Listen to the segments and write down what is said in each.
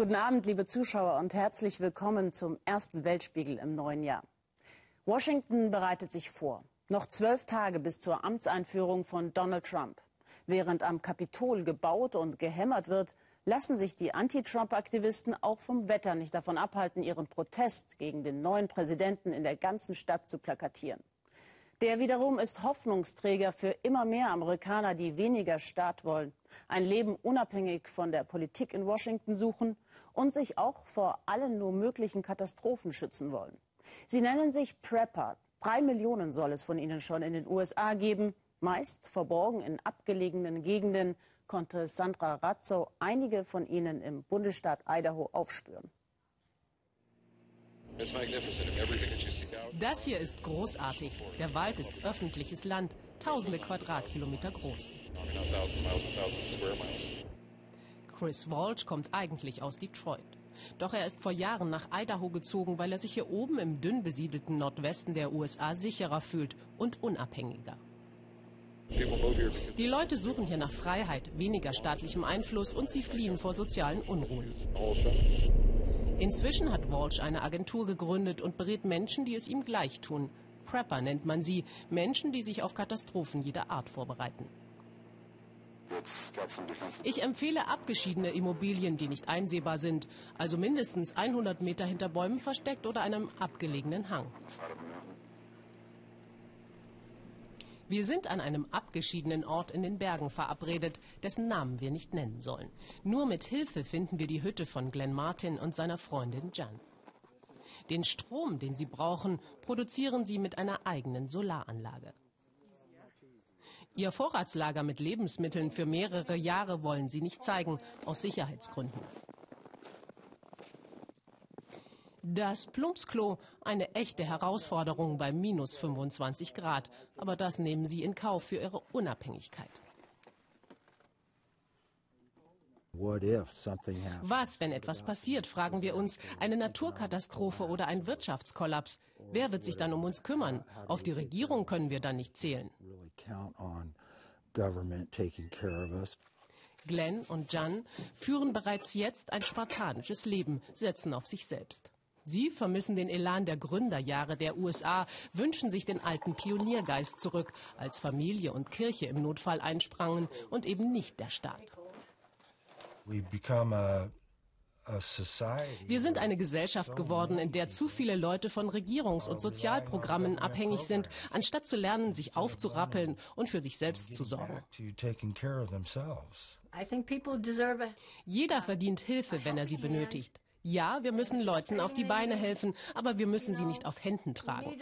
Guten Abend, liebe Zuschauer, und herzlich willkommen zum ersten Weltspiegel im neuen Jahr. Washington bereitet sich vor. Noch zwölf Tage bis zur Amtseinführung von Donald Trump. Während am Kapitol gebaut und gehämmert wird, lassen sich die Anti-Trump-Aktivisten auch vom Wetter nicht davon abhalten, ihren Protest gegen den neuen Präsidenten in der ganzen Stadt zu plakatieren. Der wiederum ist Hoffnungsträger für immer mehr Amerikaner, die weniger Staat wollen, ein Leben unabhängig von der Politik in Washington suchen und sich auch vor allen nur möglichen Katastrophen schützen wollen. Sie nennen sich Prepper. Drei Millionen soll es von ihnen schon in den USA geben, meist verborgen in abgelegenen Gegenden, konnte Sandra Razzo einige von ihnen im Bundesstaat Idaho aufspüren. Das hier ist großartig. Der Wald ist öffentliches Land, tausende Quadratkilometer groß. Chris Walsh kommt eigentlich aus Detroit. Doch er ist vor Jahren nach Idaho gezogen, weil er sich hier oben im dünn besiedelten Nordwesten der USA sicherer fühlt und unabhängiger. Die Leute suchen hier nach Freiheit, weniger staatlichem Einfluss und sie fliehen vor sozialen Unruhen. Inzwischen hat Walsh eine Agentur gegründet und berät Menschen, die es ihm gleich tun. Prepper nennt man sie, Menschen, die sich auf Katastrophen jeder Art vorbereiten. Ich empfehle abgeschiedene Immobilien, die nicht einsehbar sind, also mindestens 100 Meter hinter Bäumen versteckt oder einem abgelegenen Hang. Wir sind an einem abgeschiedenen Ort in den Bergen verabredet, dessen Namen wir nicht nennen sollen. Nur mit Hilfe finden wir die Hütte von Glenn Martin und seiner Freundin Jan. Den Strom, den sie brauchen, produzieren sie mit einer eigenen Solaranlage. Ihr Vorratslager mit Lebensmitteln für mehrere Jahre wollen sie nicht zeigen, aus Sicherheitsgründen. Das Plumpsklo, eine echte Herausforderung bei minus 25 Grad. Aber das nehmen sie in Kauf für ihre Unabhängigkeit. Was, wenn etwas passiert, fragen wir uns, eine Naturkatastrophe oder ein Wirtschaftskollaps? Wer wird sich dann um uns kümmern? Auf die Regierung können wir dann nicht zählen. Glenn und Jan führen bereits jetzt ein spartanisches Leben, setzen auf sich selbst. Sie vermissen den Elan der Gründerjahre der USA, wünschen sich den alten Pioniergeist zurück, als Familie und Kirche im Notfall einsprangen und eben nicht der Staat. Wir sind eine Gesellschaft geworden, in der zu viele Leute von Regierungs- und Sozialprogrammen abhängig sind, anstatt zu lernen, sich aufzurappeln und für sich selbst zu sorgen. Jeder verdient Hilfe, wenn er sie benötigt. Ja, wir müssen Leuten auf die Beine helfen, aber wir müssen sie nicht auf Händen tragen.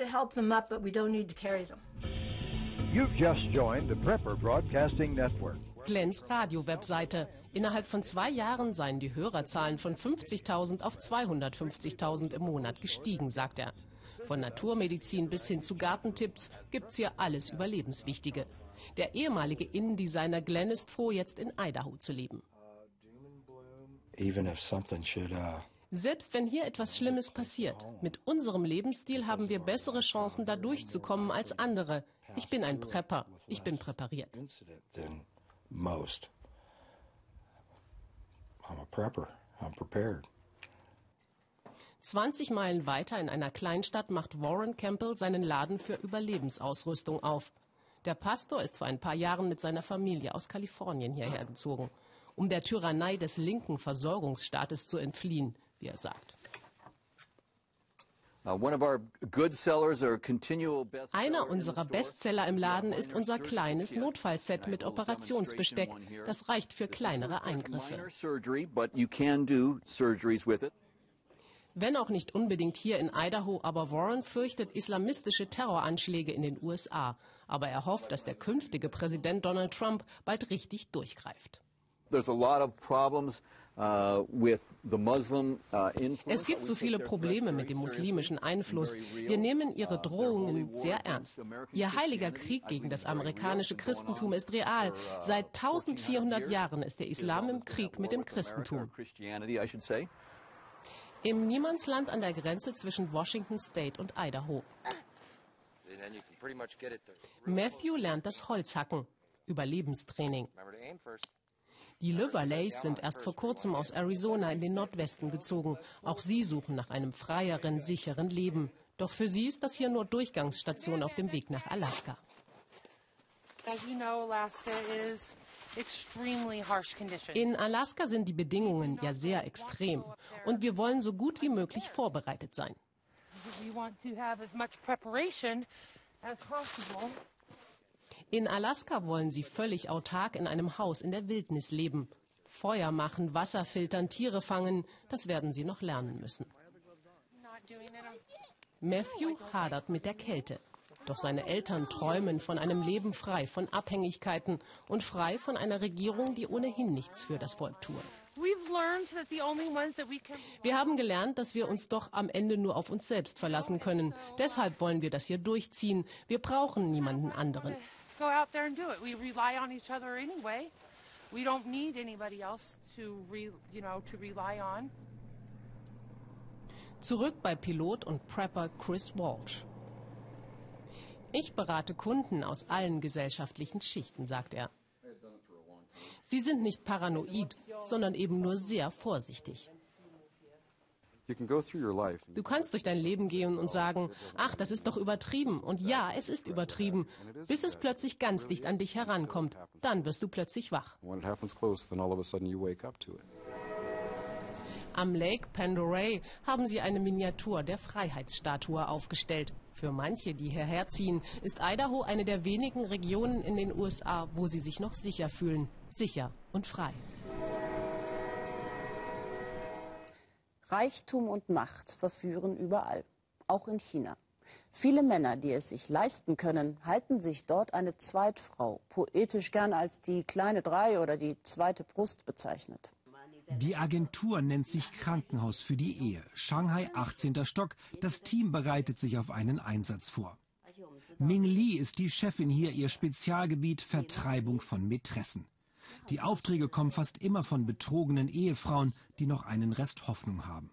You've just joined the Prepper Broadcasting Network. Glens Radio-Webseite. Innerhalb von zwei Jahren seien die Hörerzahlen von 50.000 auf 250.000 im Monat gestiegen, sagt er. Von Naturmedizin bis hin zu Gartentipps gibt's hier alles Überlebenswichtige. Der ehemalige Innendesigner Glenn ist froh, jetzt in Idaho zu leben. Uh, Selbst wenn hier etwas Schlimmes passiert, mit unserem Lebensstil haben wir bessere Chancen, da durchzukommen als andere. Ich bin ein Prepper. Ich bin präpariert. I'm a prepper. I'm prepared. 20 Meilen weiter in einer Kleinstadt macht Warren Campbell seinen Laden für Überlebensausrüstung auf. Der Pastor ist vor ein paar Jahren mit seiner Familie aus Kalifornien hierher gezogen um der Tyrannei des linken Versorgungsstaates zu entfliehen, wie er sagt. Uh, Einer unserer Bestseller im Laden ist unser kleines Notfallset mit Operationsbesteck. Das reicht für kleinere Eingriffe. Wenn auch nicht unbedingt hier in Idaho, aber Warren fürchtet islamistische Terroranschläge in den USA. Aber er hofft, dass der künftige Präsident Donald Trump bald richtig durchgreift. Uh, uh, es gibt so viele Probleme mit dem muslimischen Einfluss. Wir nehmen ihre uh, Drohungen sehr ernst. Ihr heiliger Krieg gegen das amerikanische Christentum ist real. Seit 1400 Jahren ist der Islam im Krieg mit dem Christentum. Im Niemandsland an der Grenze zwischen Washington State und Idaho. Matthew lernt das Holzhacken. Überlebenstraining. Die Liverleys sind erst vor kurzem aus Arizona in den Nordwesten gezogen. Auch sie suchen nach einem freieren, sicheren Leben. Doch für sie ist das hier nur Durchgangsstation auf dem Weg nach Alaska. In Alaska sind die Bedingungen ja sehr extrem und wir wollen so gut wie möglich vorbereitet sein. In Alaska wollen sie völlig autark in einem Haus in der Wildnis leben. Feuer machen, Wasser filtern, Tiere fangen, das werden sie noch lernen müssen. Matthew hadert mit der Kälte. Doch seine Eltern träumen von einem Leben frei von Abhängigkeiten und frei von einer Regierung, die ohnehin nichts für das Volk tut. Wir haben gelernt, dass wir uns doch am Ende nur auf uns selbst verlassen können. Deshalb wollen wir das hier durchziehen. Wir brauchen niemanden anderen. Zurück bei Pilot und Prepper Chris Walsh. Ich berate Kunden aus allen gesellschaftlichen Schichten, sagt er. Sie sind nicht paranoid, sondern eben nur sehr vorsichtig. Du kannst durch dein Leben gehen und sagen, ach, das ist doch übertrieben. Und ja, es ist übertrieben, bis es plötzlich ganz dicht an dich herankommt. Dann wirst du plötzlich wach. Am Lake Pandoray haben sie eine Miniatur der Freiheitsstatue aufgestellt. Für manche, die hierher ziehen, ist Idaho eine der wenigen Regionen in den USA, wo sie sich noch sicher fühlen. Sicher und frei. Reichtum und Macht verführen überall, auch in China. Viele Männer, die es sich leisten können, halten sich dort eine Zweitfrau, poetisch gern als die kleine Drei oder die zweite Brust bezeichnet. Die Agentur nennt sich Krankenhaus für die Ehe. Shanghai 18. Stock. Das Team bereitet sich auf einen Einsatz vor. Ming Li ist die Chefin hier, ihr Spezialgebiet Vertreibung von Mätressen. Die Aufträge kommen fast immer von betrogenen Ehefrauen, die noch einen Rest Hoffnung haben.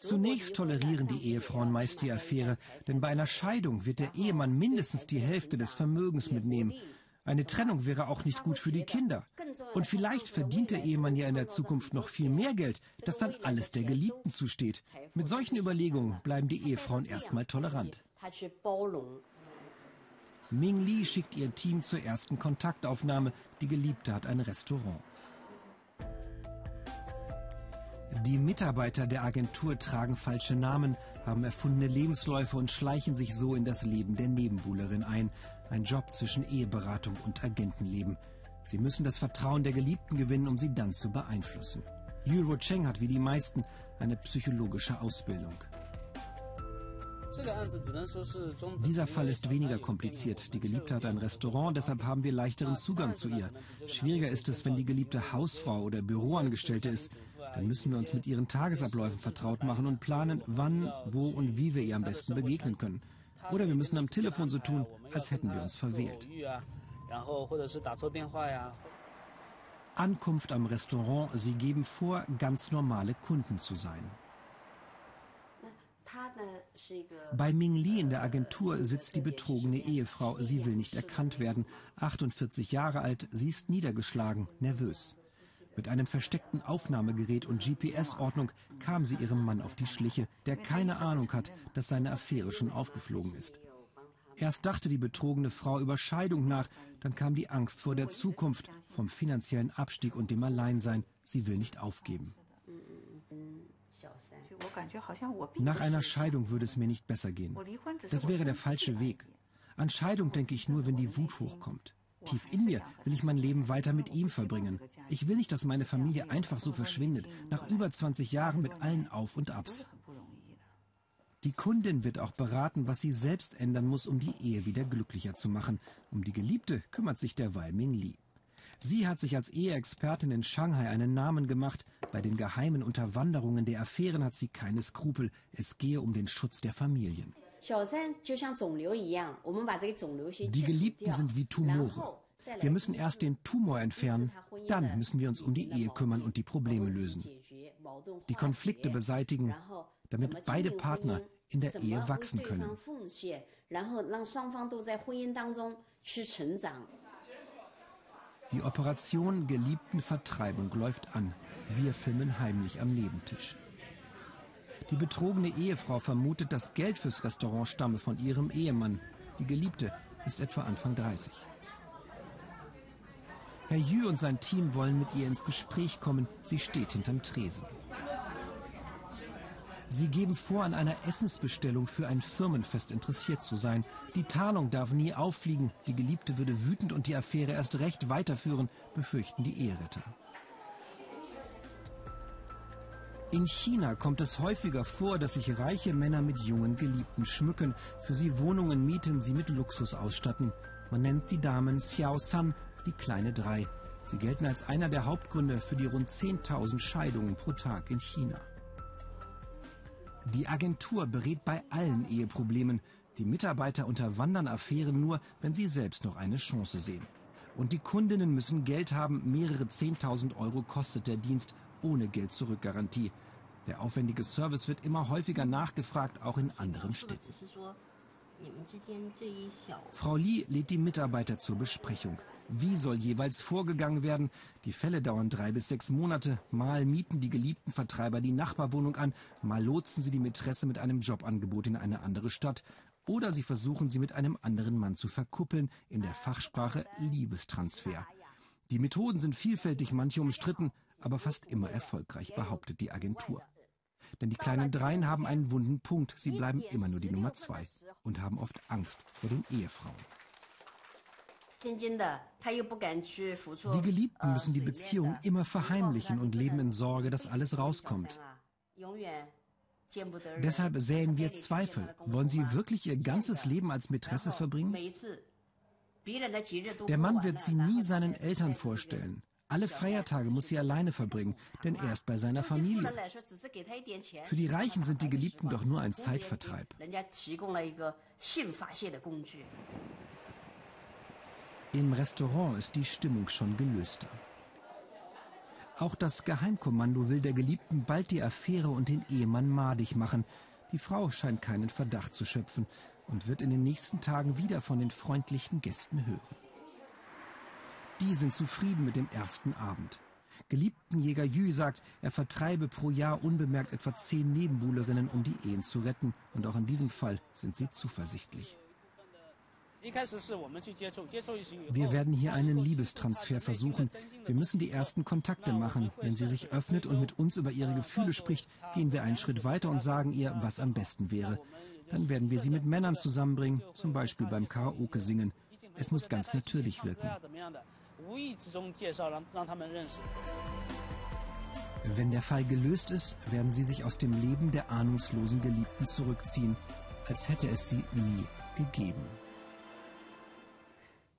Zunächst tolerieren die Ehefrauen meist die Affäre, denn bei einer Scheidung wird der Ehemann mindestens die Hälfte des Vermögens mitnehmen. Eine Trennung wäre auch nicht gut für die Kinder. Und vielleicht verdient der Ehemann ja in der Zukunft noch viel mehr Geld, das dann alles der Geliebten zusteht. Mit solchen Überlegungen bleiben die Ehefrauen erstmal tolerant. Ming Li schickt ihr Team zur ersten Kontaktaufnahme. Die Geliebte hat ein Restaurant. Die Mitarbeiter der Agentur tragen falsche Namen, haben erfundene Lebensläufe und schleichen sich so in das Leben der Nebenbuhlerin ein. Ein Job zwischen Eheberatung und Agentenleben. Sie müssen das Vertrauen der Geliebten gewinnen, um sie dann zu beeinflussen. Yuro Cheng hat wie die meisten eine psychologische Ausbildung. Dieser Fall ist weniger kompliziert. Die Geliebte hat ein Restaurant, deshalb haben wir leichteren Zugang zu ihr. Schwieriger ist es, wenn die Geliebte Hausfrau oder Büroangestellte ist. Dann müssen wir uns mit ihren Tagesabläufen vertraut machen und planen, wann, wo und wie wir ihr am besten begegnen können. Oder wir müssen am Telefon so tun, als hätten wir uns verwählt. Ankunft am Restaurant. Sie geben vor, ganz normale Kunden zu sein. Bei Ming Li in der Agentur sitzt die betrogene Ehefrau. Sie will nicht erkannt werden. 48 Jahre alt, sie ist niedergeschlagen, nervös. Mit einem versteckten Aufnahmegerät und GPS-Ordnung kam sie ihrem Mann auf die Schliche, der keine Ahnung hat, dass seine Affäre schon aufgeflogen ist. Erst dachte die betrogene Frau über Scheidung nach, dann kam die Angst vor der Zukunft, vom finanziellen Abstieg und dem Alleinsein. Sie will nicht aufgeben. Nach einer Scheidung würde es mir nicht besser gehen. Das wäre der falsche Weg. An Scheidung denke ich nur, wenn die Wut hochkommt. Tief in mir will ich mein Leben weiter mit ihm verbringen. Ich will nicht, dass meine Familie einfach so verschwindet, nach über 20 Jahren mit allen Auf und Abs. Die Kundin wird auch beraten, was sie selbst ändern muss, um die Ehe wieder glücklicher zu machen. Um die Geliebte kümmert sich derweil Ming Li. Sie hat sich als Eheexpertin in Shanghai einen Namen gemacht. Bei den geheimen Unterwanderungen der Affären hat sie keine Skrupel. Es gehe um den Schutz der Familien. Die Geliebten sind wie Tumore. Wir müssen erst den Tumor entfernen, dann müssen wir uns um die Ehe kümmern und die Probleme lösen. Die Konflikte beseitigen, damit beide Partner in der Ehe wachsen können. Die Operation Geliebtenvertreibung läuft an. Wir filmen heimlich am Nebentisch. Die betrogene Ehefrau vermutet, das Geld fürs Restaurant stamme von ihrem Ehemann. Die Geliebte ist etwa Anfang 30. Herr Jü und sein Team wollen mit ihr ins Gespräch kommen. Sie steht hinterm Tresen. Sie geben vor, an einer Essensbestellung für ein Firmenfest interessiert zu sein. Die Tarnung darf nie auffliegen. Die Geliebte würde wütend und die Affäre erst recht weiterführen, befürchten die Eheretter. In China kommt es häufiger vor, dass sich reiche Männer mit jungen Geliebten schmücken, für sie Wohnungen mieten, sie mit Luxus ausstatten. Man nennt die Damen Xiao San, die kleine Drei. Sie gelten als einer der Hauptgründe für die rund 10.000 Scheidungen pro Tag in China. Die Agentur berät bei allen Eheproblemen. Die Mitarbeiter unterwandern Affären nur, wenn sie selbst noch eine Chance sehen. Und die Kundinnen müssen Geld haben, mehrere 10.000 Euro kostet der Dienst, ohne Geld-Zurück-Garantie. Der aufwendige Service wird immer häufiger nachgefragt, auch in anderen Städten. Frau Li lädt die Mitarbeiter zur Besprechung. Wie soll jeweils vorgegangen werden? Die Fälle dauern drei bis sechs Monate. Mal mieten die geliebten Vertreiber die Nachbarwohnung an, mal lotsen sie die Mätresse mit einem Jobangebot in eine andere Stadt. Oder sie versuchen sie mit einem anderen Mann zu verkuppeln, in der Fachsprache Liebestransfer. Die Methoden sind vielfältig, manche umstritten, aber fast immer erfolgreich, behauptet die Agentur. Denn die kleinen Dreien haben einen wunden Punkt. Sie bleiben immer nur die Nummer zwei und haben oft Angst vor den Ehefrauen. Die Geliebten müssen die Beziehung immer verheimlichen und leben in Sorge, dass alles rauskommt. Deshalb säen wir Zweifel. Wollen sie wirklich ihr ganzes Leben als Mätresse verbringen? Der Mann wird sie nie seinen Eltern vorstellen. Alle Feiertage muss sie alleine verbringen, denn er ist bei seiner Familie. Für die Reichen sind die Geliebten doch nur ein Zeitvertreib. Im Restaurant ist die Stimmung schon gelöster. Auch das Geheimkommando will der Geliebten bald die Affäre und den Ehemann madig machen. Die Frau scheint keinen Verdacht zu schöpfen und wird in den nächsten Tagen wieder von den freundlichen Gästen hören. Die sind zufrieden mit dem ersten Abend. Geliebten Jäger Jü sagt, er vertreibe pro Jahr unbemerkt etwa zehn Nebenbuhlerinnen, um die Ehen zu retten. Und auch in diesem Fall sind sie zuversichtlich. Wir werden hier einen Liebestransfer versuchen. Wir müssen die ersten Kontakte machen. Wenn sie sich öffnet und mit uns über ihre Gefühle spricht, gehen wir einen Schritt weiter und sagen ihr, was am besten wäre. Dann werden wir sie mit Männern zusammenbringen, zum Beispiel beim Karaoke singen. Es muss ganz natürlich wirken. Wenn der Fall gelöst ist, werden sie sich aus dem Leben der ahnungslosen Geliebten zurückziehen, als hätte es sie nie gegeben.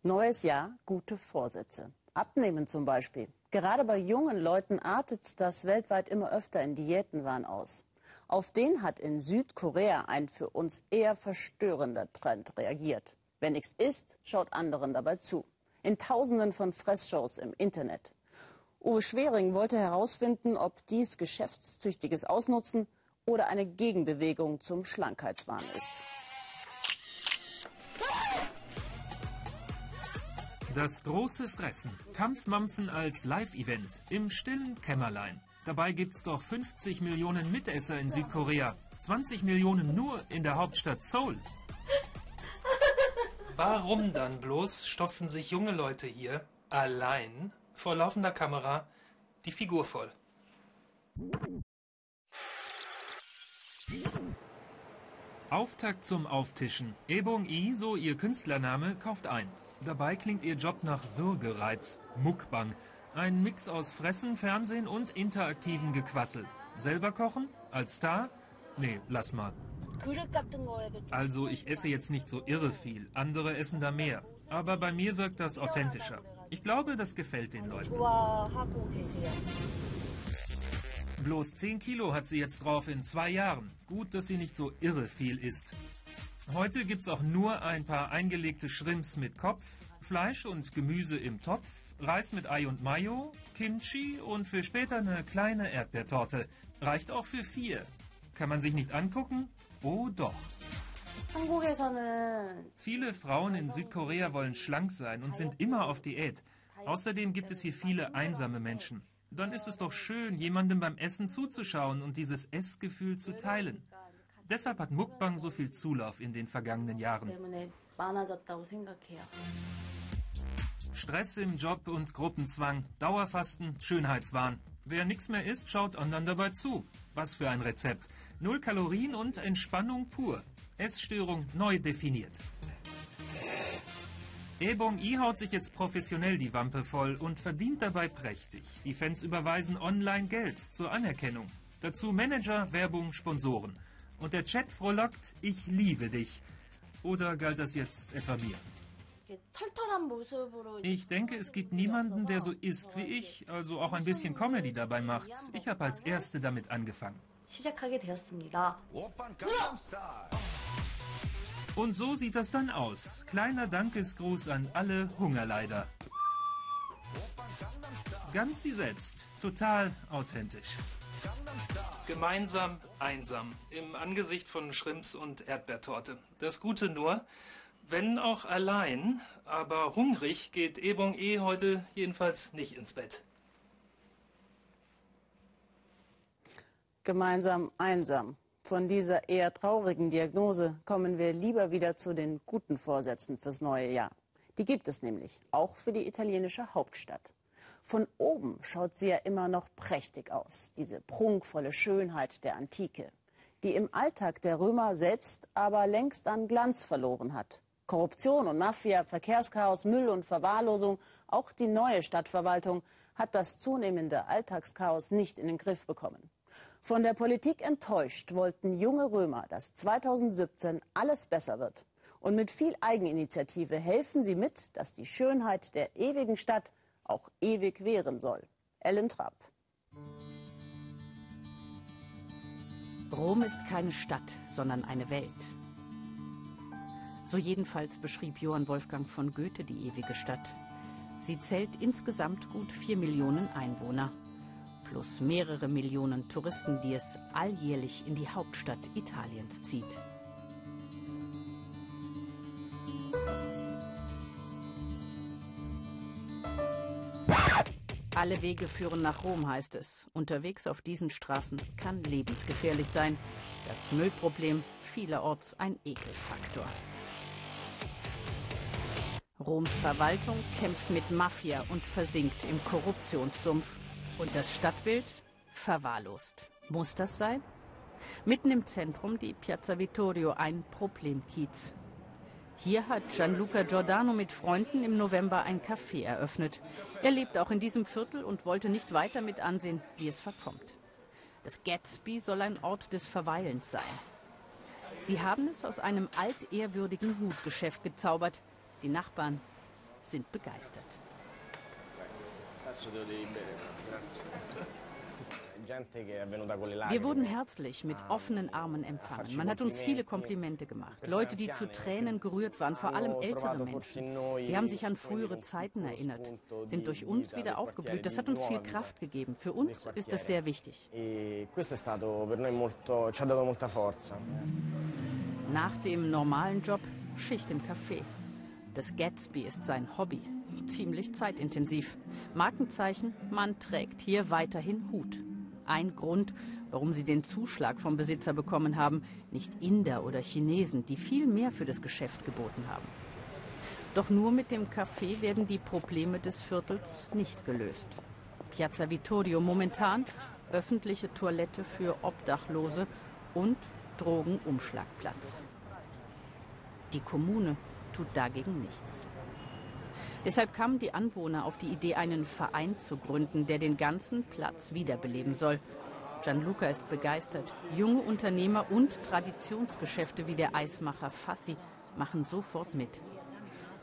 Neues Jahr, gute Vorsätze. Abnehmen zum Beispiel. Gerade bei jungen Leuten artet das weltweit immer öfter in Diätenwahn aus. Auf den hat in Südkorea ein für uns eher verstörender Trend reagiert. Wer nichts isst, schaut anderen dabei zu in Tausenden von Fressshows im Internet. Uwe Schwering wollte herausfinden, ob dies geschäftstüchtiges Ausnutzen oder eine Gegenbewegung zum Schlankheitswahn ist. Das große Fressen. Kampfmampfen als Live-Event im stillen Kämmerlein. Dabei gibt's doch 50 Millionen Mitesser in Südkorea. 20 Millionen nur in der Hauptstadt Seoul. Warum dann bloß stopfen sich junge Leute hier allein vor laufender Kamera die Figur voll? Auftakt zum Auftischen. Ebung I, so ihr Künstlername, kauft ein. Dabei klingt ihr Job nach Würgereiz, Muckbang. Ein Mix aus Fressen, Fernsehen und interaktivem Gequassel. Selber kochen? Als Star? Nee, lass mal. Also ich esse jetzt nicht so irre viel, andere essen da mehr. Aber bei mir wirkt das authentischer. Ich glaube, das gefällt den Leuten. Bloß 10 Kilo hat sie jetzt drauf in zwei Jahren. Gut, dass sie nicht so irre viel isst. Heute gibt's auch nur ein paar eingelegte Shrimps mit Kopf, Fleisch und Gemüse im Topf, Reis mit Ei und Mayo, Kimchi und für später eine kleine Erdbeertorte. Reicht auch für vier. Kann man sich nicht angucken? Oh doch. Viele Frauen in Südkorea wollen schlank sein und sind immer auf Diät. Außerdem gibt es hier viele einsame Menschen. Dann ist es doch schön, jemandem beim Essen zuzuschauen und dieses Essgefühl zu teilen. Deshalb hat Mukbang so viel Zulauf in den vergangenen Jahren. Stress im Job und Gruppenzwang, Dauerfasten, Schönheitswahn. Wer nichts mehr isst, schaut anderen dabei zu. Was für ein Rezept. Null Kalorien und Entspannung pur. Essstörung neu definiert. Ebong I haut sich jetzt professionell die Wampe voll und verdient dabei prächtig. Die Fans überweisen online Geld zur Anerkennung. Dazu Manager, Werbung, Sponsoren. Und der Chat frohlockt, ich liebe dich. Oder galt das jetzt etwa mir? Ich denke, es gibt niemanden, der so ist wie ich, also auch ein bisschen Comedy dabei macht. Ich habe als Erste damit angefangen. Und so sieht das dann aus. Kleiner Dankesgruß an alle Hungerleider. Ganz sie selbst, total authentisch. Gemeinsam, einsam, im Angesicht von Schrimps und Erdbeertorte. Das Gute nur, wenn auch allein, aber hungrig geht Ebong E heute jedenfalls nicht ins Bett. Gemeinsam, einsam. Von dieser eher traurigen Diagnose kommen wir lieber wieder zu den guten Vorsätzen fürs neue Jahr. Die gibt es nämlich, auch für die italienische Hauptstadt. Von oben schaut sie ja immer noch prächtig aus, diese prunkvolle Schönheit der Antike, die im Alltag der Römer selbst aber längst an Glanz verloren hat. Korruption und Mafia, Verkehrschaos, Müll und Verwahrlosung, auch die neue Stadtverwaltung hat das zunehmende Alltagschaos nicht in den Griff bekommen. Von der Politik enttäuscht wollten junge Römer, dass 2017 alles besser wird. Und mit viel Eigeninitiative helfen sie mit, dass die Schönheit der ewigen Stadt auch ewig währen soll. Ellen Trapp. Rom ist keine Stadt, sondern eine Welt. So jedenfalls beschrieb Johann Wolfgang von Goethe die ewige Stadt. Sie zählt insgesamt gut vier Millionen Einwohner plus mehrere Millionen Touristen, die es alljährlich in die Hauptstadt Italiens zieht. Alle Wege führen nach Rom, heißt es. Unterwegs auf diesen Straßen kann lebensgefährlich sein. Das Müllproblem vielerorts ein Ekelfaktor. Roms Verwaltung kämpft mit Mafia und versinkt im Korruptionssumpf. Und das Stadtbild verwahrlost. Muss das sein? Mitten im Zentrum die Piazza Vittorio, ein Problemkiez. Hier hat Gianluca Giordano mit Freunden im November ein Café eröffnet. Er lebt auch in diesem Viertel und wollte nicht weiter mit ansehen, wie es verkommt. Das Gatsby soll ein Ort des Verweilens sein. Sie haben es aus einem altehrwürdigen Hutgeschäft gezaubert. Die Nachbarn sind begeistert. Wir wurden herzlich mit offenen Armen empfangen. Man hat uns viele Komplimente gemacht. Leute, die zu Tränen gerührt waren, vor allem ältere Menschen. Sie haben sich an frühere Zeiten erinnert, sind durch uns wieder aufgeblüht. Das hat uns viel Kraft gegeben. Für uns ist das sehr wichtig. Nach dem normalen Job Schicht im Café. Das Gatsby ist sein Hobby ziemlich zeitintensiv. Markenzeichen, man trägt hier weiterhin Hut. Ein Grund, warum sie den Zuschlag vom Besitzer bekommen haben, nicht Inder oder Chinesen, die viel mehr für das Geschäft geboten haben. Doch nur mit dem Café werden die Probleme des Viertels nicht gelöst. Piazza Vittorio momentan öffentliche Toilette für Obdachlose und Drogenumschlagplatz. Die Kommune tut dagegen nichts. Deshalb kamen die Anwohner auf die Idee, einen Verein zu gründen, der den ganzen Platz wiederbeleben soll. Gianluca ist begeistert. Junge Unternehmer und Traditionsgeschäfte wie der Eismacher Fassi machen sofort mit.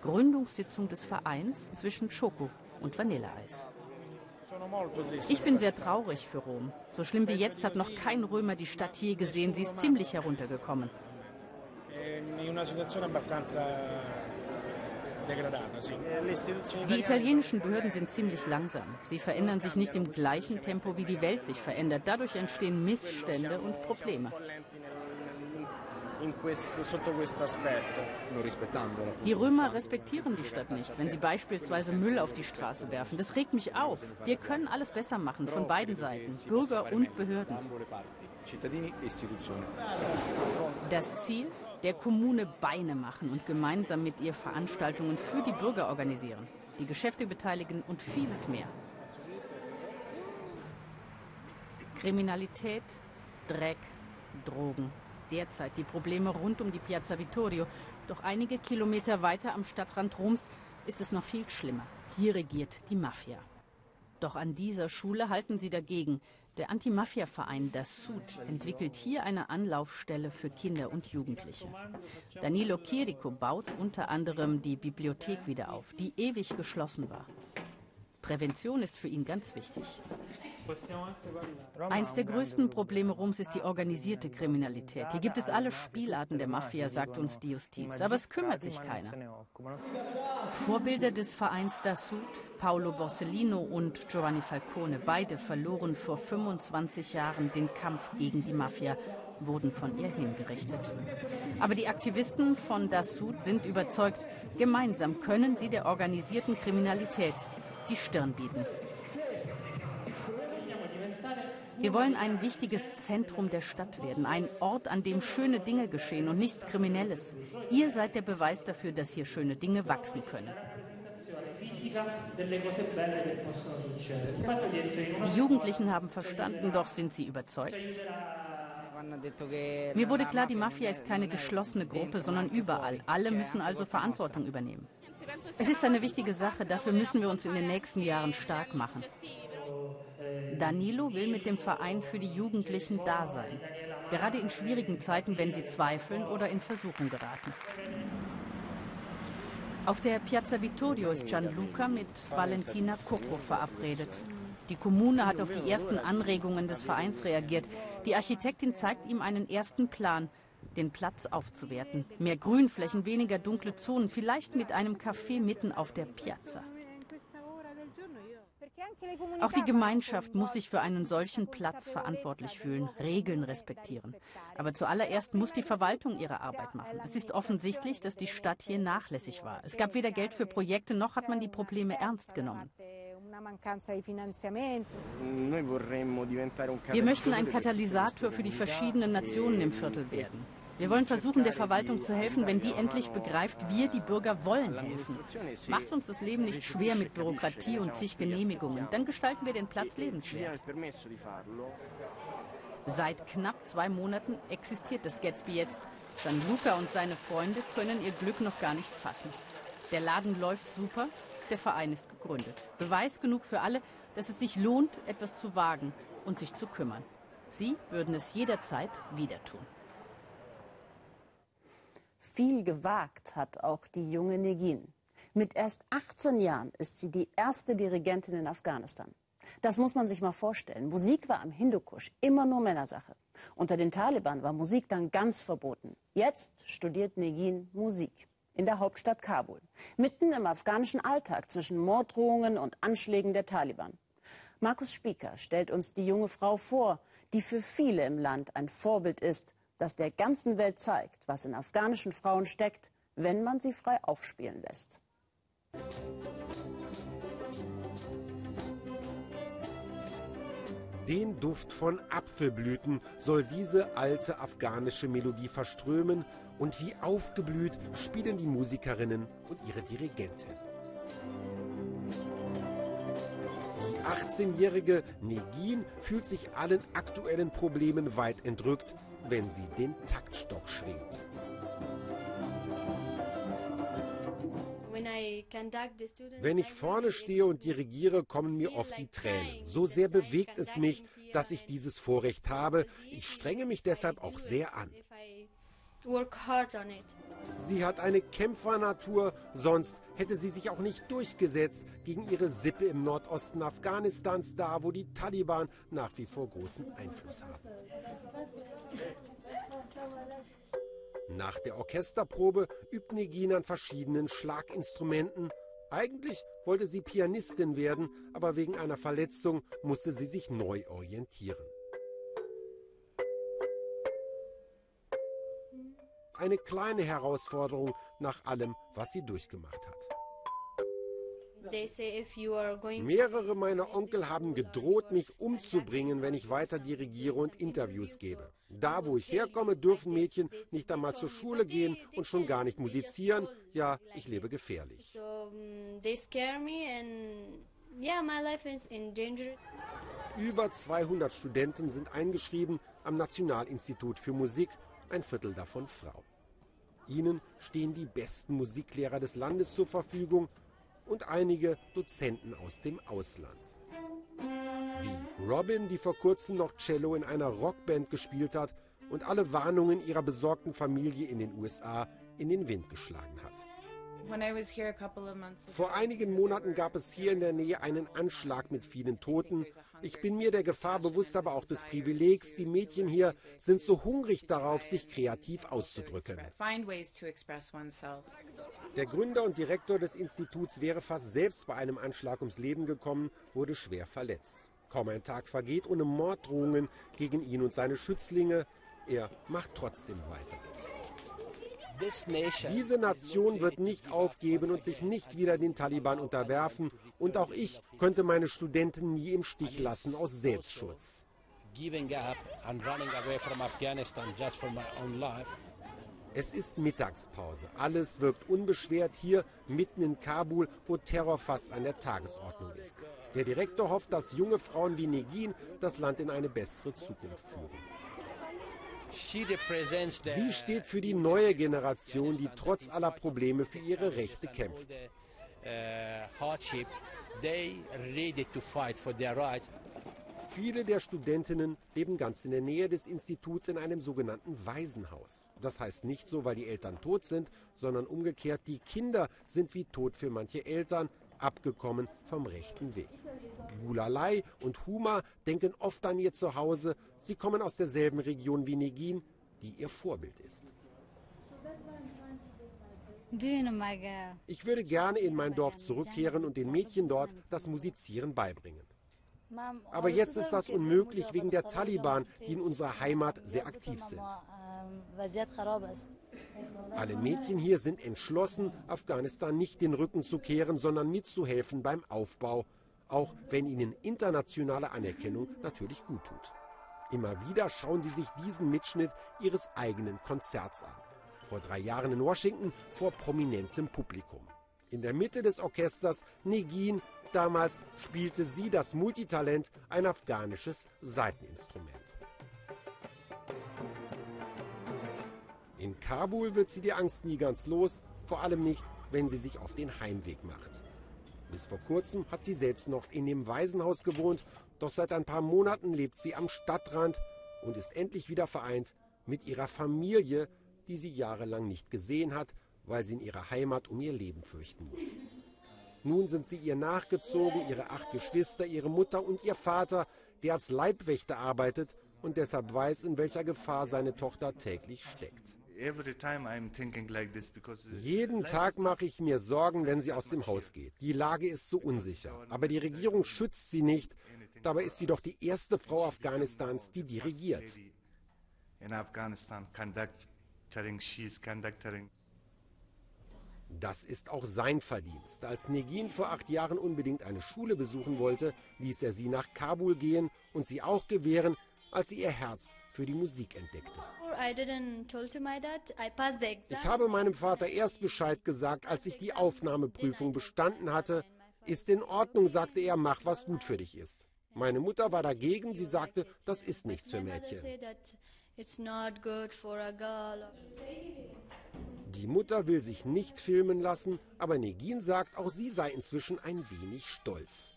Gründungssitzung des Vereins zwischen Schoko und Vanilleeis. Ich bin sehr traurig für Rom. So schlimm wie jetzt hat noch kein Römer die Stadt je gesehen. Sie ist ziemlich heruntergekommen. Die italienischen Behörden sind ziemlich langsam. Sie verändern sich nicht im gleichen Tempo, wie die Welt sich verändert. Dadurch entstehen Missstände und Probleme. Die Römer respektieren die Stadt nicht, wenn sie beispielsweise Müll auf die Straße werfen. Das regt mich auf. Wir können alles besser machen, von beiden Seiten, Bürger und Behörden. Das Ziel? Der Kommune Beine machen und gemeinsam mit ihr Veranstaltungen für die Bürger organisieren, die Geschäfte beteiligen und vieles mehr. Kriminalität, Dreck, Drogen. Derzeit die Probleme rund um die Piazza Vittorio. Doch einige Kilometer weiter am Stadtrand Roms ist es noch viel schlimmer. Hier regiert die Mafia. Doch an dieser Schule halten sie dagegen. Der Anti-Mafia-Verein Das Sud entwickelt hier eine Anlaufstelle für Kinder und Jugendliche. Danilo Chirico baut unter anderem die Bibliothek wieder auf, die ewig geschlossen war. Prävention ist für ihn ganz wichtig. Eins der größten Probleme Roms ist die organisierte Kriminalität. Hier gibt es alle Spielarten der Mafia, sagt uns die Justiz. Aber es kümmert sich keiner. Vorbilder des Vereins da Sud, Paolo Borsellino und Giovanni Falcone, beide verloren vor 25 Jahren den Kampf gegen die Mafia wurden von ihr hingerichtet. Aber die Aktivisten von Das Sud sind überzeugt, gemeinsam können sie der organisierten Kriminalität die Stirn bieten. Wir wollen ein wichtiges Zentrum der Stadt werden, ein Ort, an dem schöne Dinge geschehen und nichts Kriminelles. Ihr seid der Beweis dafür, dass hier schöne Dinge wachsen können. Die Jugendlichen haben verstanden, doch sind sie überzeugt. Mir wurde klar, die Mafia ist keine geschlossene Gruppe, sondern überall. Alle müssen also Verantwortung übernehmen. Es ist eine wichtige Sache, dafür müssen wir uns in den nächsten Jahren stark machen. Danilo will mit dem Verein für die Jugendlichen da sein. Gerade in schwierigen Zeiten, wenn sie zweifeln oder in Versuchung geraten. Auf der Piazza Vittorio ist Gianluca mit Valentina Coco verabredet. Die Kommune hat auf die ersten Anregungen des Vereins reagiert. Die Architektin zeigt ihm einen ersten Plan, den Platz aufzuwerten. Mehr Grünflächen, weniger dunkle Zonen, vielleicht mit einem Café mitten auf der Piazza. Auch die Gemeinschaft muss sich für einen solchen Platz verantwortlich fühlen, Regeln respektieren. Aber zuallererst muss die Verwaltung ihre Arbeit machen. Es ist offensichtlich, dass die Stadt hier nachlässig war. Es gab weder Geld für Projekte, noch hat man die Probleme ernst genommen. Wir möchten ein Katalysator für die verschiedenen Nationen im Viertel werden. Wir wollen versuchen, der Verwaltung zu helfen, wenn die endlich begreift, wir, die Bürger, wollen helfen. Macht uns das Leben nicht schwer mit Bürokratie und zig Genehmigungen. Dann gestalten wir den Platz lebenswert. Seit knapp zwei Monaten existiert das Gatsby jetzt. San Luca und seine Freunde können ihr Glück noch gar nicht fassen. Der Laden läuft super, der Verein ist gegründet. Beweis genug für alle, dass es sich lohnt, etwas zu wagen und sich zu kümmern. Sie würden es jederzeit wieder tun. Viel gewagt hat auch die junge Negin. Mit erst 18 Jahren ist sie die erste Dirigentin in Afghanistan. Das muss man sich mal vorstellen. Musik war am Hindukusch immer nur Männersache. Unter den Taliban war Musik dann ganz verboten. Jetzt studiert Negin Musik in der Hauptstadt Kabul, mitten im afghanischen Alltag zwischen Morddrohungen und Anschlägen der Taliban. Markus Spieker stellt uns die junge Frau vor, die für viele im Land ein Vorbild ist das der ganzen Welt zeigt, was in afghanischen Frauen steckt, wenn man sie frei aufspielen lässt. Den Duft von Apfelblüten soll diese alte afghanische Melodie verströmen und wie aufgeblüht spielen die Musikerinnen und ihre Dirigentin. 18-jährige Negin fühlt sich allen aktuellen Problemen weit entrückt, wenn sie den Taktstock schwingt. Wenn ich vorne stehe und dirigiere, kommen mir oft die Tränen. So sehr bewegt es mich, dass ich dieses Vorrecht habe. Ich strenge mich deshalb auch sehr an. Sie hat eine Kämpfernatur, sonst hätte sie sich auch nicht durchgesetzt gegen ihre Sippe im Nordosten Afghanistans, da wo die Taliban nach wie vor großen Einfluss haben. Nach der Orchesterprobe übt Negin an verschiedenen Schlaginstrumenten. Eigentlich wollte sie Pianistin werden, aber wegen einer Verletzung musste sie sich neu orientieren. Eine kleine Herausforderung nach allem, was sie durchgemacht hat. Mehrere meiner Onkel haben gedroht, mich umzubringen, wenn ich weiter dirigiere und Interviews gebe. Da, wo ich herkomme, dürfen Mädchen nicht einmal zur Schule gehen und schon gar nicht musizieren. Ja, ich lebe gefährlich. Über 200 Studenten sind eingeschrieben am Nationalinstitut für Musik, ein Viertel davon Frau. Ihnen stehen die besten Musiklehrer des Landes zur Verfügung und einige Dozenten aus dem Ausland. Wie Robin, die vor kurzem noch Cello in einer Rockband gespielt hat und alle Warnungen ihrer besorgten Familie in den USA in den Wind geschlagen hat. Vor einigen Monaten gab es hier in der Nähe einen Anschlag mit vielen Toten. Ich bin mir der Gefahr bewusst, aber auch des Privilegs. Die Mädchen hier sind so hungrig darauf, sich kreativ auszudrücken. Der Gründer und Direktor des Instituts wäre fast selbst bei einem Anschlag ums Leben gekommen, wurde schwer verletzt. Kaum ein Tag vergeht ohne Morddrohungen gegen ihn und seine Schützlinge. Er macht trotzdem weiter. Diese Nation wird nicht aufgeben und sich nicht wieder den Taliban unterwerfen. Und auch ich könnte meine Studenten nie im Stich lassen aus Selbstschutz. Es ist Mittagspause. Alles wirkt unbeschwert hier mitten in Kabul, wo Terror fast an der Tagesordnung ist. Der Direktor hofft, dass junge Frauen wie Negin das Land in eine bessere Zukunft führen. Sie steht für die neue Generation, die trotz aller Probleme für ihre Rechte kämpft. Viele der Studentinnen leben ganz in der Nähe des Instituts in einem sogenannten Waisenhaus. Das heißt nicht so, weil die Eltern tot sind, sondern umgekehrt, die Kinder sind wie tot für manche Eltern, abgekommen vom rechten Weg. Gulalai und Huma denken oft an ihr Zuhause. Sie kommen aus derselben Region wie Negin, die ihr Vorbild ist. Ich würde gerne in mein Dorf zurückkehren und den Mädchen dort das Musizieren beibringen. Aber jetzt ist das unmöglich wegen der Taliban, die in unserer Heimat sehr aktiv sind. Alle Mädchen hier sind entschlossen, Afghanistan nicht den Rücken zu kehren, sondern mitzuhelfen beim Aufbau, auch wenn ihnen internationale Anerkennung natürlich gut tut. Immer wieder schauen sie sich diesen Mitschnitt ihres eigenen Konzerts an. Vor drei Jahren in Washington vor prominentem Publikum. In der Mitte des Orchesters Negin, damals spielte sie das Multitalent, ein afghanisches Saiteninstrument. In Kabul wird sie die Angst nie ganz los, vor allem nicht, wenn sie sich auf den Heimweg macht. Bis vor kurzem hat sie selbst noch in dem Waisenhaus gewohnt, doch seit ein paar Monaten lebt sie am Stadtrand und ist endlich wieder vereint mit ihrer Familie, die sie jahrelang nicht gesehen hat, weil sie in ihrer Heimat um ihr Leben fürchten muss. Nun sind sie ihr nachgezogen, ihre acht Geschwister, ihre Mutter und ihr Vater, der als Leibwächter arbeitet und deshalb weiß, in welcher Gefahr seine Tochter täglich steckt. Jeden Tag mache ich mir Sorgen, wenn sie aus dem Haus geht. Die Lage ist so unsicher. Aber die Regierung schützt sie nicht. Dabei ist sie doch die erste Frau Afghanistans, die dirigiert. Das ist auch sein Verdienst. Als Negin vor acht Jahren unbedingt eine Schule besuchen wollte, ließ er sie nach Kabul gehen und sie auch gewähren, als sie ihr Herz für die Musik entdeckte. Ich habe meinem Vater erst Bescheid gesagt, als ich die Aufnahmeprüfung bestanden hatte. Ist in Ordnung, sagte er, mach, was gut für dich ist. Meine Mutter war dagegen, sie sagte, das ist nichts für Mädchen. Die Mutter will sich nicht filmen lassen, aber Negin sagt, auch sie sei inzwischen ein wenig stolz.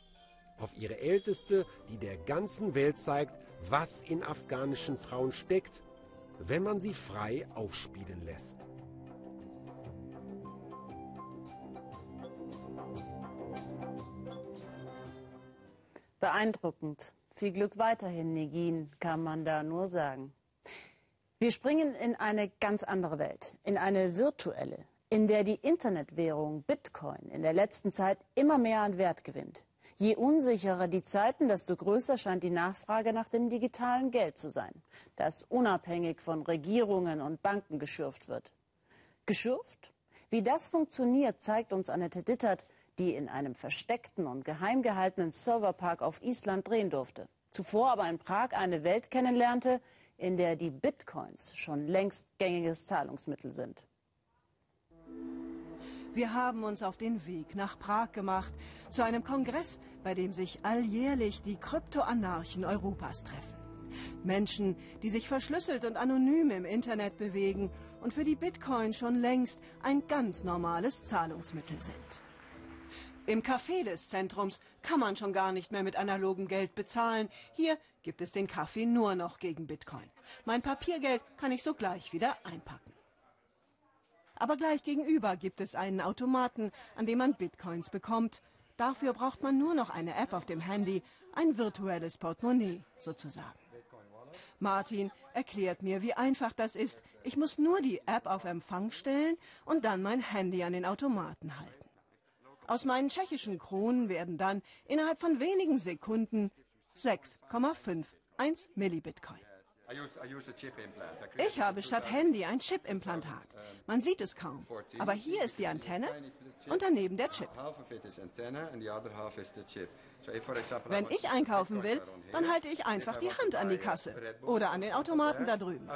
Auf ihre Älteste, die der ganzen Welt zeigt, was in afghanischen Frauen steckt wenn man sie frei aufspielen lässt. Beeindruckend. Viel Glück weiterhin, Negin, kann man da nur sagen. Wir springen in eine ganz andere Welt, in eine virtuelle, in der die Internetwährung Bitcoin in der letzten Zeit immer mehr an Wert gewinnt. Je unsicherer die Zeiten, desto größer scheint die Nachfrage nach dem digitalen Geld zu sein, das unabhängig von Regierungen und Banken geschürft wird. Geschürft? Wie das funktioniert, zeigt uns Annette Dittert, die in einem versteckten und geheim gehaltenen Serverpark auf Island drehen durfte. Zuvor aber in Prag eine Welt kennenlernte, in der die Bitcoins schon längst gängiges Zahlungsmittel sind. Wir haben uns auf den Weg nach Prag gemacht, zu einem Kongress, bei dem sich alljährlich die Kryptoanarchen Europas treffen. Menschen, die sich verschlüsselt und anonym im Internet bewegen und für die Bitcoin schon längst ein ganz normales Zahlungsmittel sind. Im Café des Zentrums kann man schon gar nicht mehr mit analogem Geld bezahlen. Hier gibt es den Kaffee nur noch gegen Bitcoin. Mein Papiergeld kann ich sogleich wieder einpacken. Aber gleich gegenüber gibt es einen Automaten, an dem man Bitcoins bekommt. Dafür braucht man nur noch eine App auf dem Handy, ein virtuelles Portemonnaie sozusagen. Martin erklärt mir, wie einfach das ist. Ich muss nur die App auf Empfang stellen und dann mein Handy an den Automaten halten. Aus meinen tschechischen Kronen werden dann innerhalb von wenigen Sekunden 6,51 Millibitcoin. Ich habe statt Handy ein Chip-Implantat. Man sieht es kaum. Aber hier ist die Antenne und daneben der Chip. Wenn ich einkaufen will, dann halte ich einfach die Hand an die Kasse oder an den Automaten da drüben.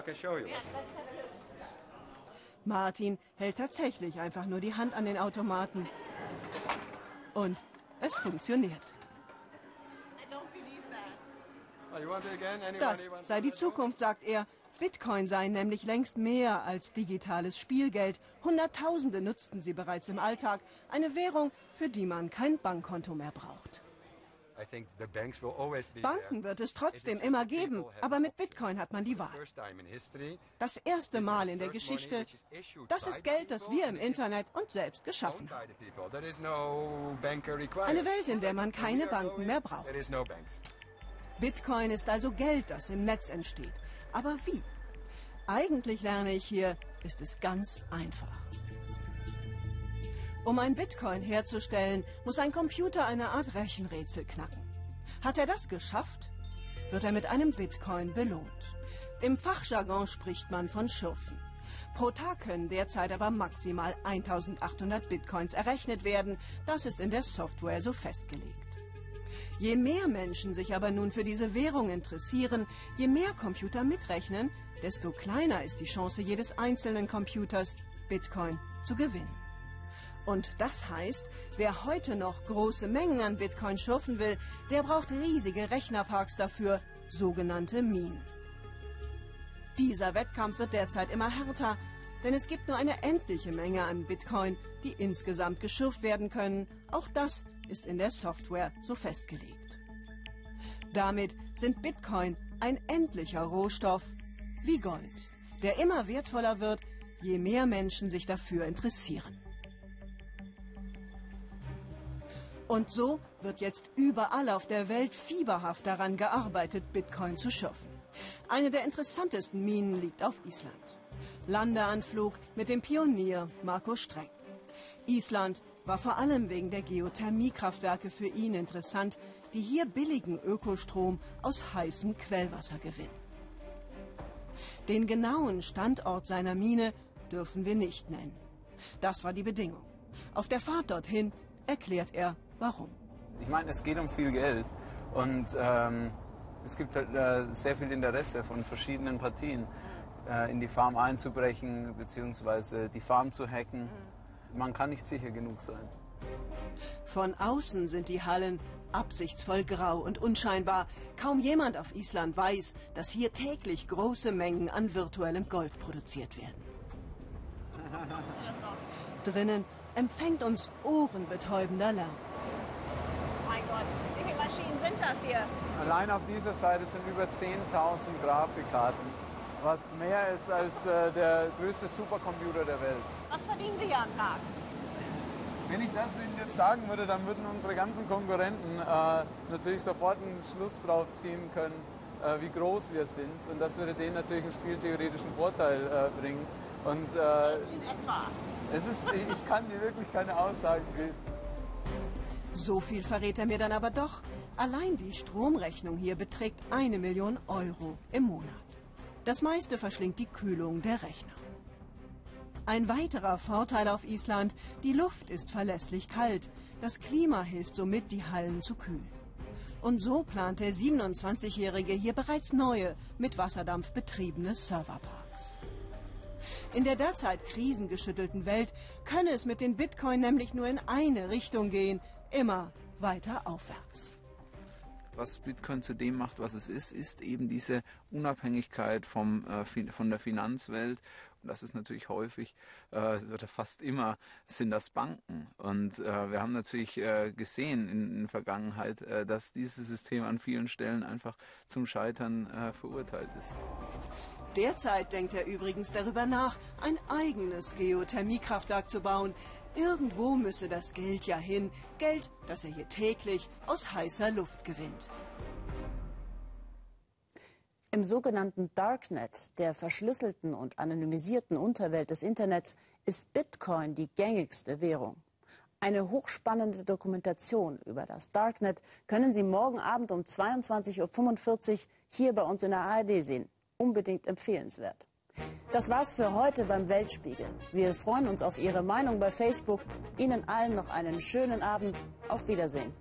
Martin hält tatsächlich einfach nur die Hand an den Automaten. Und es funktioniert. Das sei die Zukunft, sagt er. Bitcoin sei nämlich längst mehr als digitales Spielgeld. Hunderttausende nutzten sie bereits im Alltag. Eine Währung, für die man kein Bankkonto mehr braucht. Banken wird es trotzdem immer geben, aber mit Bitcoin hat man die Wahl. Das erste Mal in der Geschichte, das ist Geld, das wir im Internet uns selbst geschaffen haben. Eine Welt, in der man keine Banken mehr braucht. Bitcoin ist also Geld, das im Netz entsteht. Aber wie? Eigentlich lerne ich hier, ist es ganz einfach. Um ein Bitcoin herzustellen, muss ein Computer eine Art Rechenrätsel knacken. Hat er das geschafft, wird er mit einem Bitcoin belohnt. Im Fachjargon spricht man von Schürfen. Pro Tag können derzeit aber maximal 1800 Bitcoins errechnet werden. Das ist in der Software so festgelegt. Je mehr Menschen sich aber nun für diese Währung interessieren, je mehr Computer mitrechnen, desto kleiner ist die Chance jedes einzelnen Computers, Bitcoin zu gewinnen. Und das heißt, wer heute noch große Mengen an Bitcoin schürfen will, der braucht riesige Rechnerparks dafür, sogenannte Minen. Dieser Wettkampf wird derzeit immer härter, denn es gibt nur eine endliche Menge an Bitcoin, die insgesamt geschürft werden können. Auch das ist in der Software so festgelegt. Damit sind Bitcoin ein endlicher Rohstoff wie Gold, der immer wertvoller wird, je mehr Menschen sich dafür interessieren. Und so wird jetzt überall auf der Welt fieberhaft daran gearbeitet, Bitcoin zu schürfen. Eine der interessantesten Minen liegt auf Island. Landeanflug mit dem Pionier Marco Streng. Island war vor allem wegen der Geothermiekraftwerke für ihn interessant, die hier billigen Ökostrom aus heißem Quellwasser gewinnen. Den genauen Standort seiner Mine dürfen wir nicht nennen. Das war die Bedingung. Auf der Fahrt dorthin erklärt er, warum. Ich meine, es geht um viel Geld und ähm, es gibt halt, äh, sehr viel Interesse von verschiedenen Partien, äh, in die Farm einzubrechen bzw. die Farm zu hacken. Man kann nicht sicher genug sein. Von außen sind die Hallen absichtsvoll grau und unscheinbar. Kaum jemand auf Island weiß, dass hier täglich große Mengen an virtuellem Gold produziert werden. Drinnen empfängt uns ohrenbetäubender Lärm. Mein Gott, wie viele Maschinen sind das hier? Allein auf dieser Seite sind über 10.000 Grafikkarten, was mehr ist als äh, der größte Supercomputer der Welt. Was verdienen Sie hier am Tag? Wenn ich das Ihnen jetzt sagen würde, dann würden unsere ganzen Konkurrenten äh, natürlich sofort einen Schluss drauf ziehen können, äh, wie groß wir sind. Und das würde denen natürlich einen spieltheoretischen Vorteil äh, bringen. Und, äh, In etwa. Es ist, ich kann dir wirklich keine Aussagen geben. So viel verrät er mir dann aber doch. Allein die Stromrechnung hier beträgt eine Million Euro im Monat. Das meiste verschlingt die Kühlung der Rechner. Ein weiterer Vorteil auf Island, die Luft ist verlässlich kalt. Das Klima hilft somit, die Hallen zu kühlen. Und so plant der 27-Jährige hier bereits neue, mit Wasserdampf betriebene Serverparks. In der derzeit krisengeschüttelten Welt könne es mit den Bitcoin nämlich nur in eine Richtung gehen, immer weiter aufwärts. Was Bitcoin zu dem macht, was es ist, ist eben diese Unabhängigkeit vom, äh, von der Finanzwelt das ist natürlich häufig äh, oder fast immer sind das Banken. Und äh, wir haben natürlich äh, gesehen in, in der Vergangenheit, äh, dass dieses System an vielen Stellen einfach zum Scheitern äh, verurteilt ist. Derzeit denkt er übrigens darüber nach, ein eigenes Geothermiekraftwerk zu bauen. Irgendwo müsse das Geld ja hin. Geld, das er hier täglich aus heißer Luft gewinnt. Im sogenannten Darknet, der verschlüsselten und anonymisierten Unterwelt des Internets, ist Bitcoin die gängigste Währung. Eine hochspannende Dokumentation über das Darknet können Sie morgen Abend um 22.45 Uhr hier bei uns in der ARD sehen. Unbedingt empfehlenswert. Das war's für heute beim Weltspiegel. Wir freuen uns auf Ihre Meinung bei Facebook. Ihnen allen noch einen schönen Abend. Auf Wiedersehen.